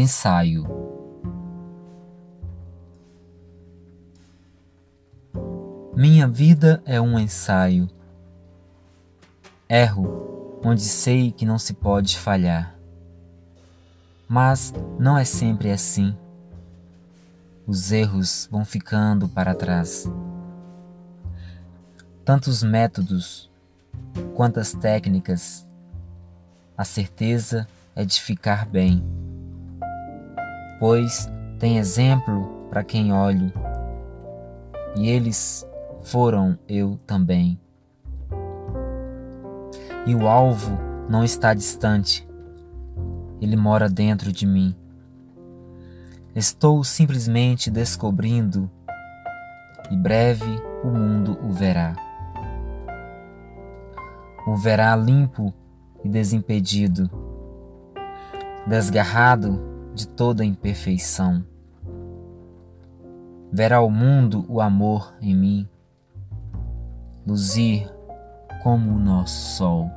Ensaio Minha vida é um ensaio. Erro onde sei que não se pode falhar. Mas não é sempre assim. Os erros vão ficando para trás. Tantos métodos, quantas técnicas, a certeza é de ficar bem. Pois tem exemplo para quem olho, e eles foram eu também. E o alvo não está distante, ele mora dentro de mim. Estou simplesmente descobrindo e breve o mundo o verá. O verá limpo e desimpedido, desgarrado de toda imperfeição. Verá o mundo o amor em mim luzir como o nosso sol.